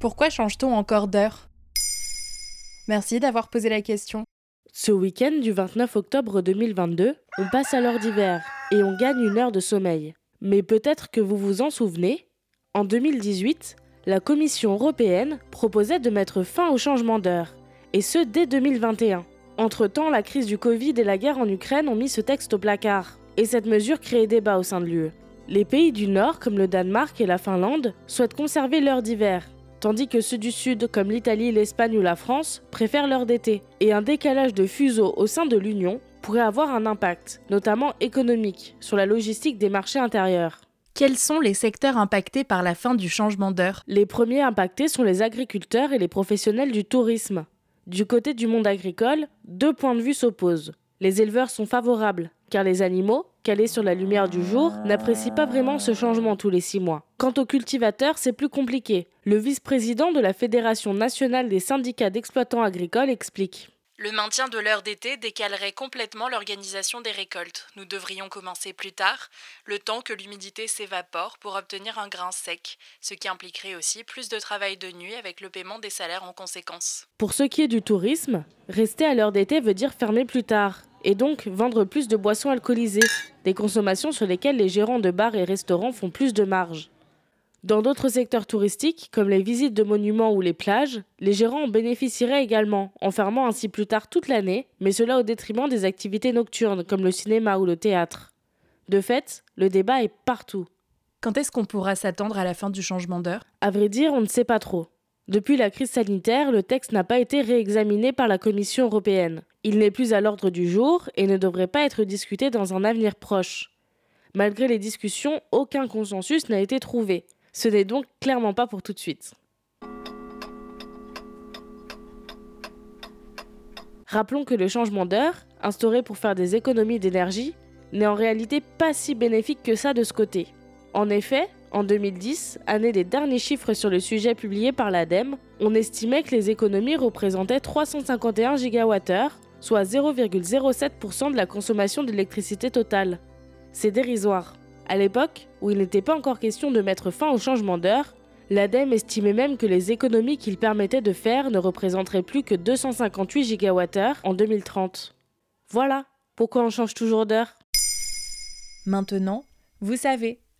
Pourquoi change-t-on encore d'heure? Merci d'avoir posé la question. Ce week-end du 29 octobre 2022, on passe à l'heure d'hiver et on gagne une heure de sommeil. Mais peut-être que vous vous en souvenez, en 2018, la Commission européenne proposait de mettre fin au changement d'heure, et ce dès 2021. Entre-temps, la crise du Covid et la guerre en Ukraine ont mis ce texte au placard, et cette mesure crée débat au sein de l'UE. Les pays du Nord, comme le Danemark et la Finlande, souhaitent conserver l'heure d'hiver, tandis que ceux du Sud, comme l'Italie, l'Espagne ou la France, préfèrent l'heure d'été. Et un décalage de fuseau au sein de l'Union pourrait avoir un impact, notamment économique, sur la logistique des marchés intérieurs. Quels sont les secteurs impactés par la fin du changement d'heure? Les premiers impactés sont les agriculteurs et les professionnels du tourisme. Du côté du monde agricole, deux points de vue s'opposent. Les éleveurs sont favorables, car les animaux, calés sur la lumière du jour, n'apprécient pas vraiment ce changement tous les six mois. Quant aux cultivateurs, c'est plus compliqué. Le vice-président de la Fédération nationale des syndicats d'exploitants agricoles explique. Le maintien de l'heure d'été décalerait complètement l'organisation des récoltes. Nous devrions commencer plus tard, le temps que l'humidité s'évapore pour obtenir un grain sec, ce qui impliquerait aussi plus de travail de nuit avec le paiement des salaires en conséquence. Pour ce qui est du tourisme, rester à l'heure d'été veut dire fermer plus tard, et donc vendre plus de boissons alcoolisées, des consommations sur lesquelles les gérants de bars et restaurants font plus de marge. Dans d'autres secteurs touristiques, comme les visites de monuments ou les plages, les gérants en bénéficieraient également, en fermant ainsi plus tard toute l'année, mais cela au détriment des activités nocturnes comme le cinéma ou le théâtre. De fait, le débat est partout. Quand est-ce qu'on pourra s'attendre à la fin du changement d'heure? À vrai dire, on ne sait pas trop. Depuis la crise sanitaire, le texte n'a pas été réexaminé par la Commission européenne. Il n'est plus à l'ordre du jour et ne devrait pas être discuté dans un avenir proche. Malgré les discussions, aucun consensus n'a été trouvé. Ce n'est donc clairement pas pour tout de suite. Rappelons que le changement d'heure, instauré pour faire des économies d'énergie, n'est en réalité pas si bénéfique que ça de ce côté. En effet, en 2010, année des derniers chiffres sur le sujet publiés par l'ADEME, on estimait que les économies représentaient 351 GWh, soit 0,07% de la consommation d'électricité totale. C'est dérisoire. À l'époque, où il n'était pas encore question de mettre fin au changement d'heure, l'ADEME estimait même que les économies qu'il permettait de faire ne représenteraient plus que 258 GWh en 2030. Voilà pourquoi on change toujours d'heure. Maintenant, vous savez,